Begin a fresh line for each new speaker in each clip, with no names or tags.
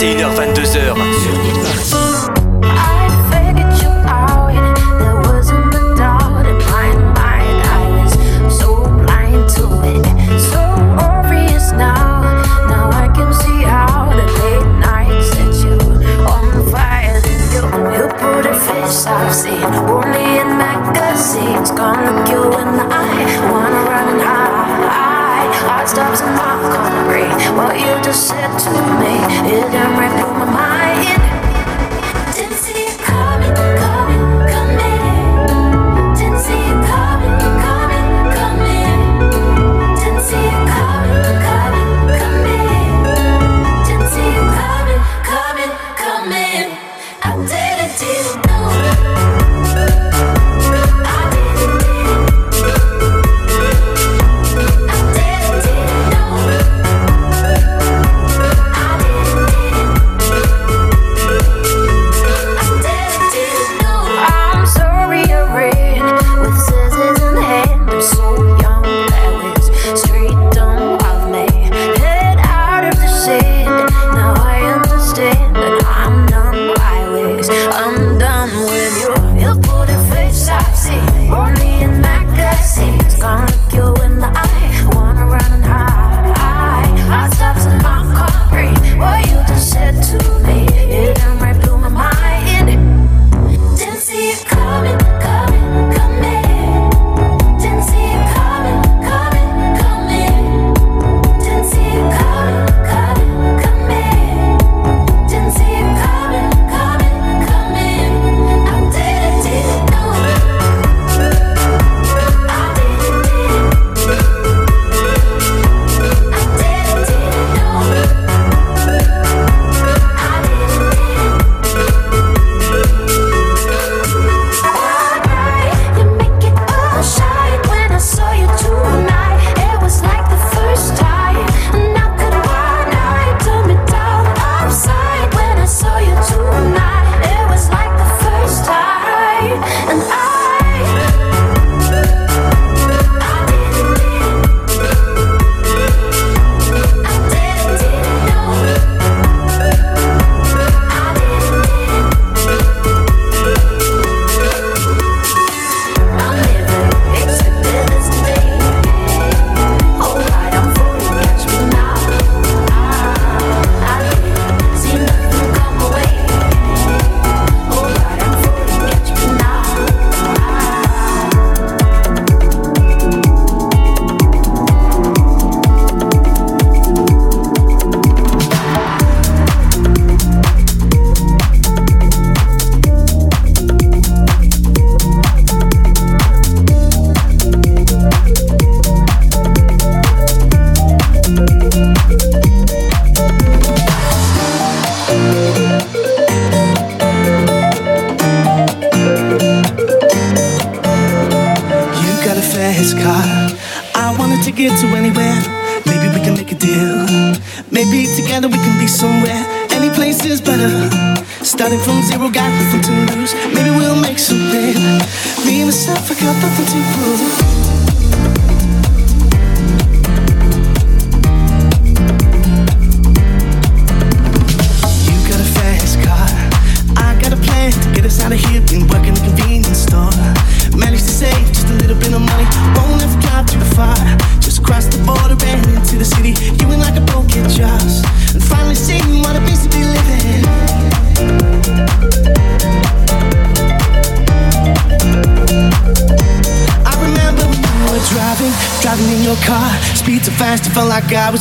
21h, 22h. Sur
What you just said to me in my mind.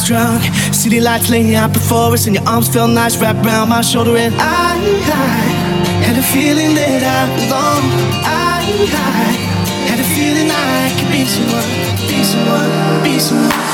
drunk. City lights laying out before us, and your arms felt nice wrapped around my shoulder. And I, I had a feeling that I belong. I, I had a feeling I could be someone, be someone, be someone.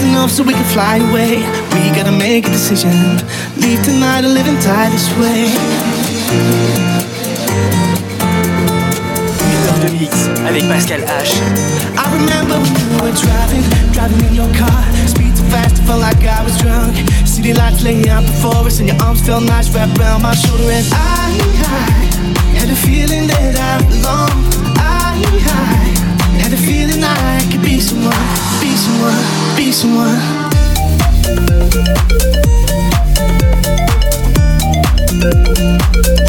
just enough so we can fly away. We gotta make a decision. Leave tonight or live and die this way.
Heure de mix avec Pascal H.
I remember when we were driving, driving in your car. Speed too fast, I felt like I was drunk. City lights laying out before us, and your arms felt nice wrapped around my shoulder. And I, I had a feeling that I belong. I, I feeling I could be someone, be someone, be someone.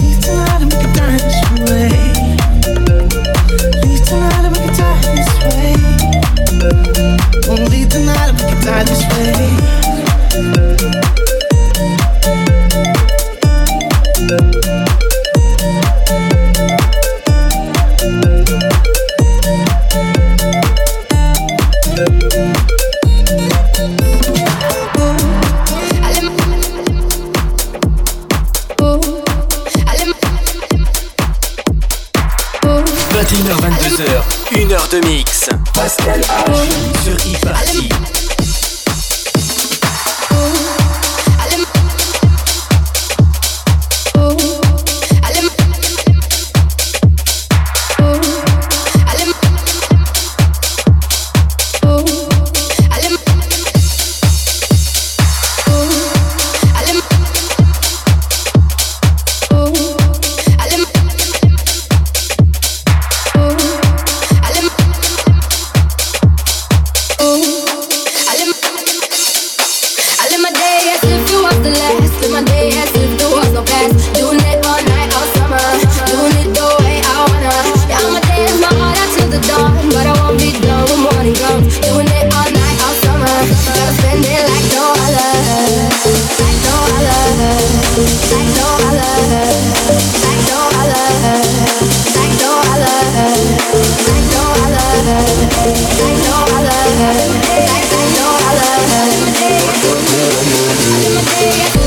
Leave tonight and we can die this way. Leave tonight and we can die this way. Only leave tonight and we can die this way.
Yeah.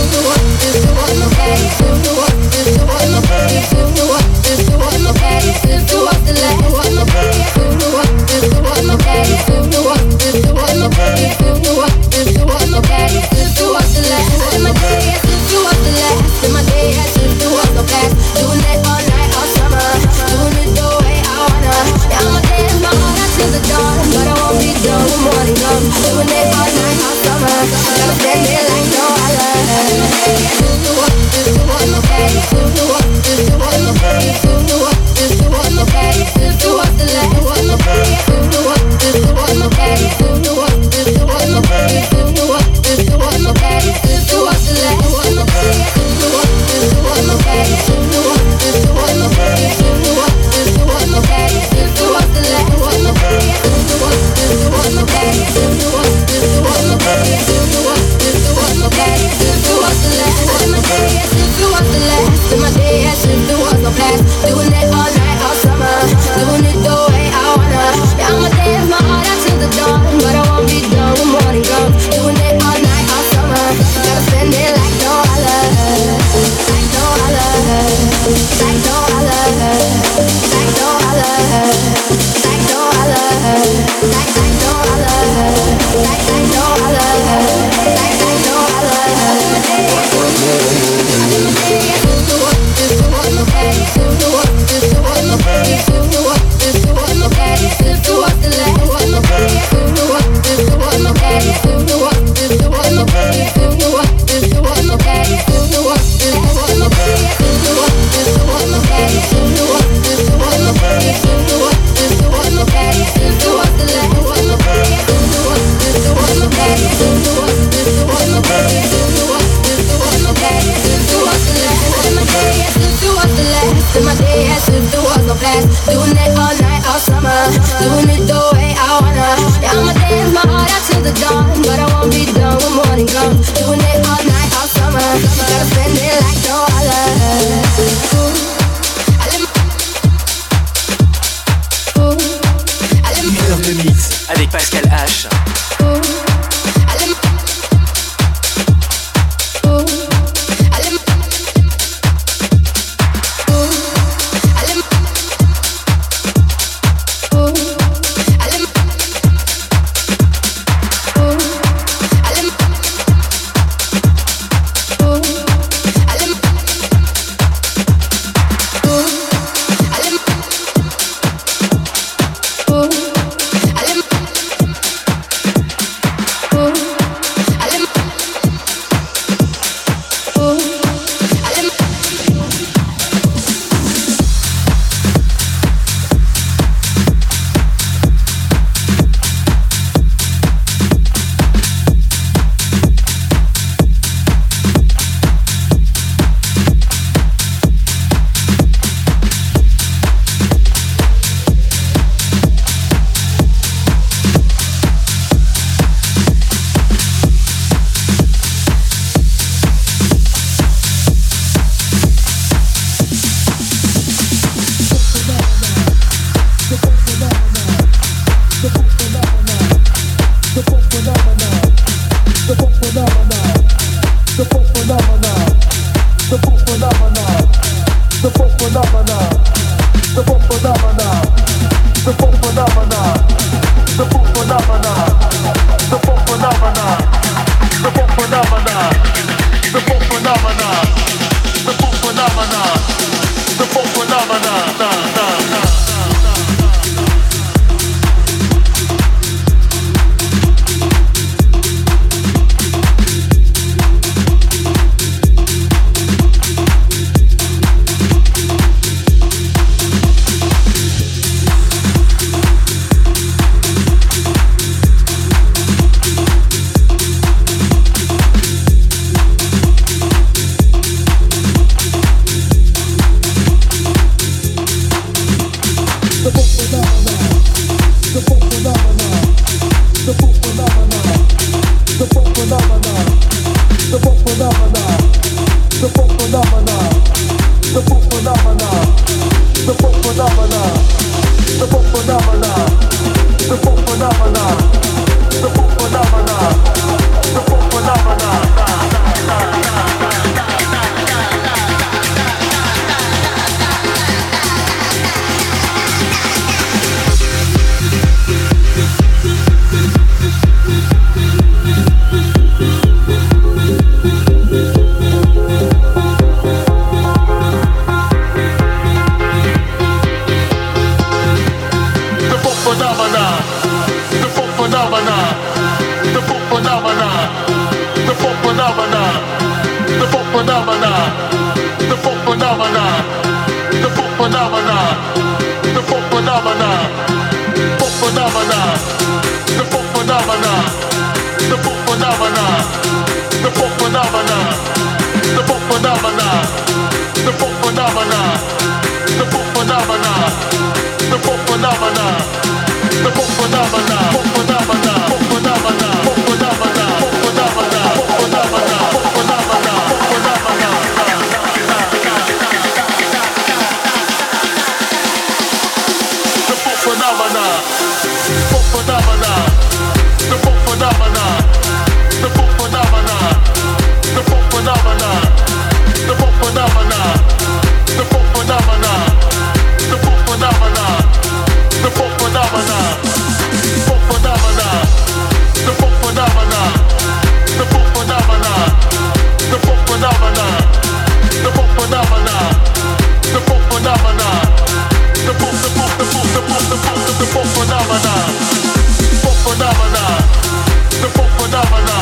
phenomena, the phenomena, the phenomena. phenomena, the phenomena, phenomena, phenomena, phenomena. phenomena, pop phenomena, the pop phenomena.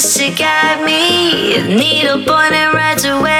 H 22h,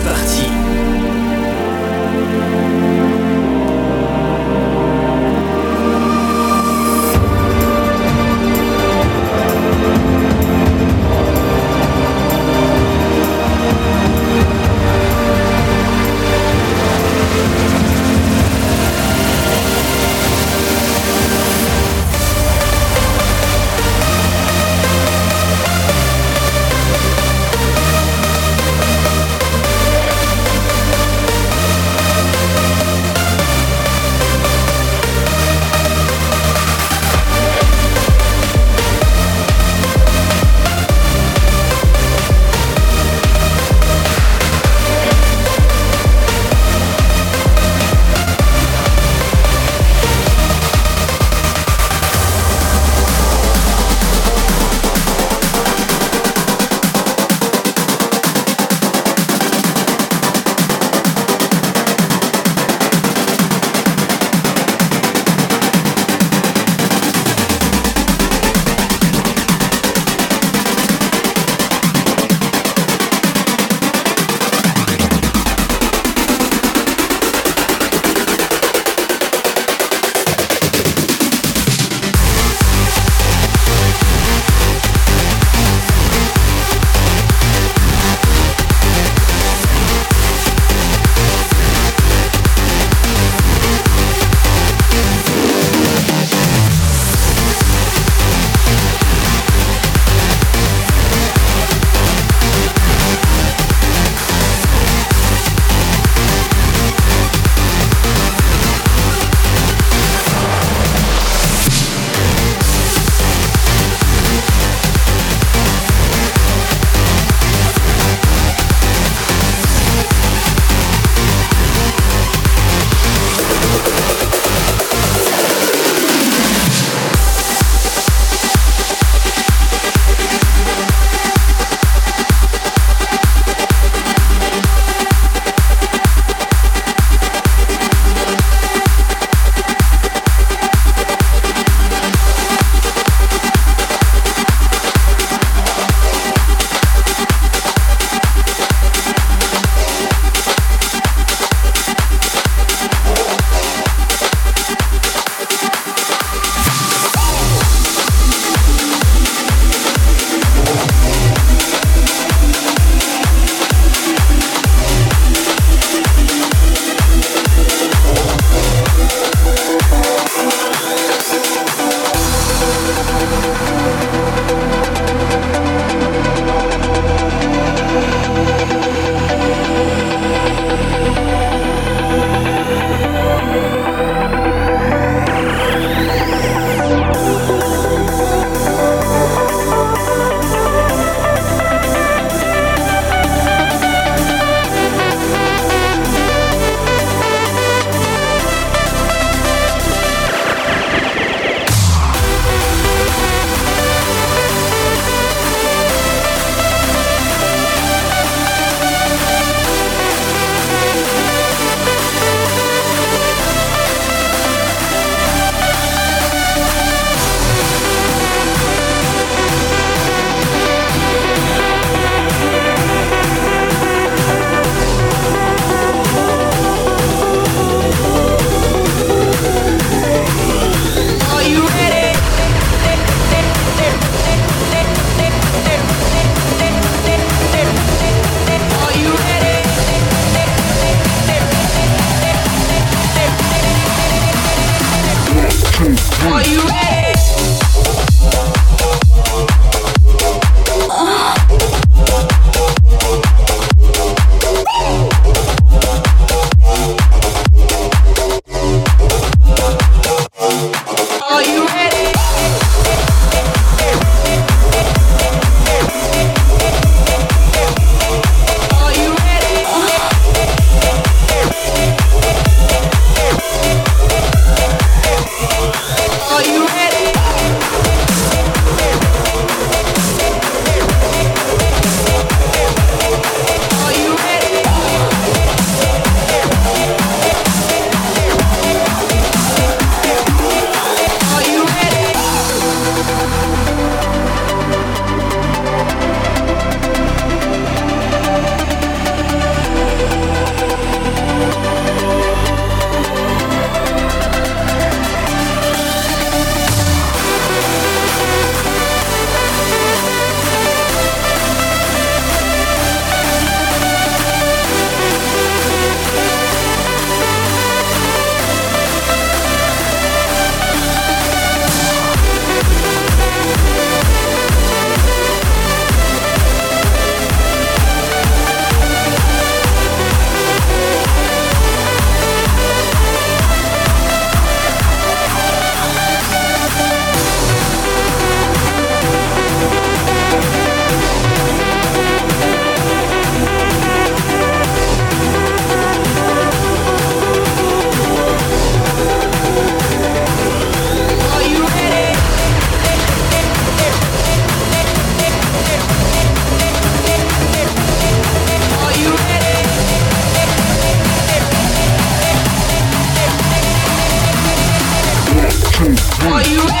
you?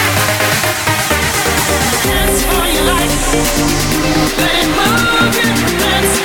light. Let it burn,
that's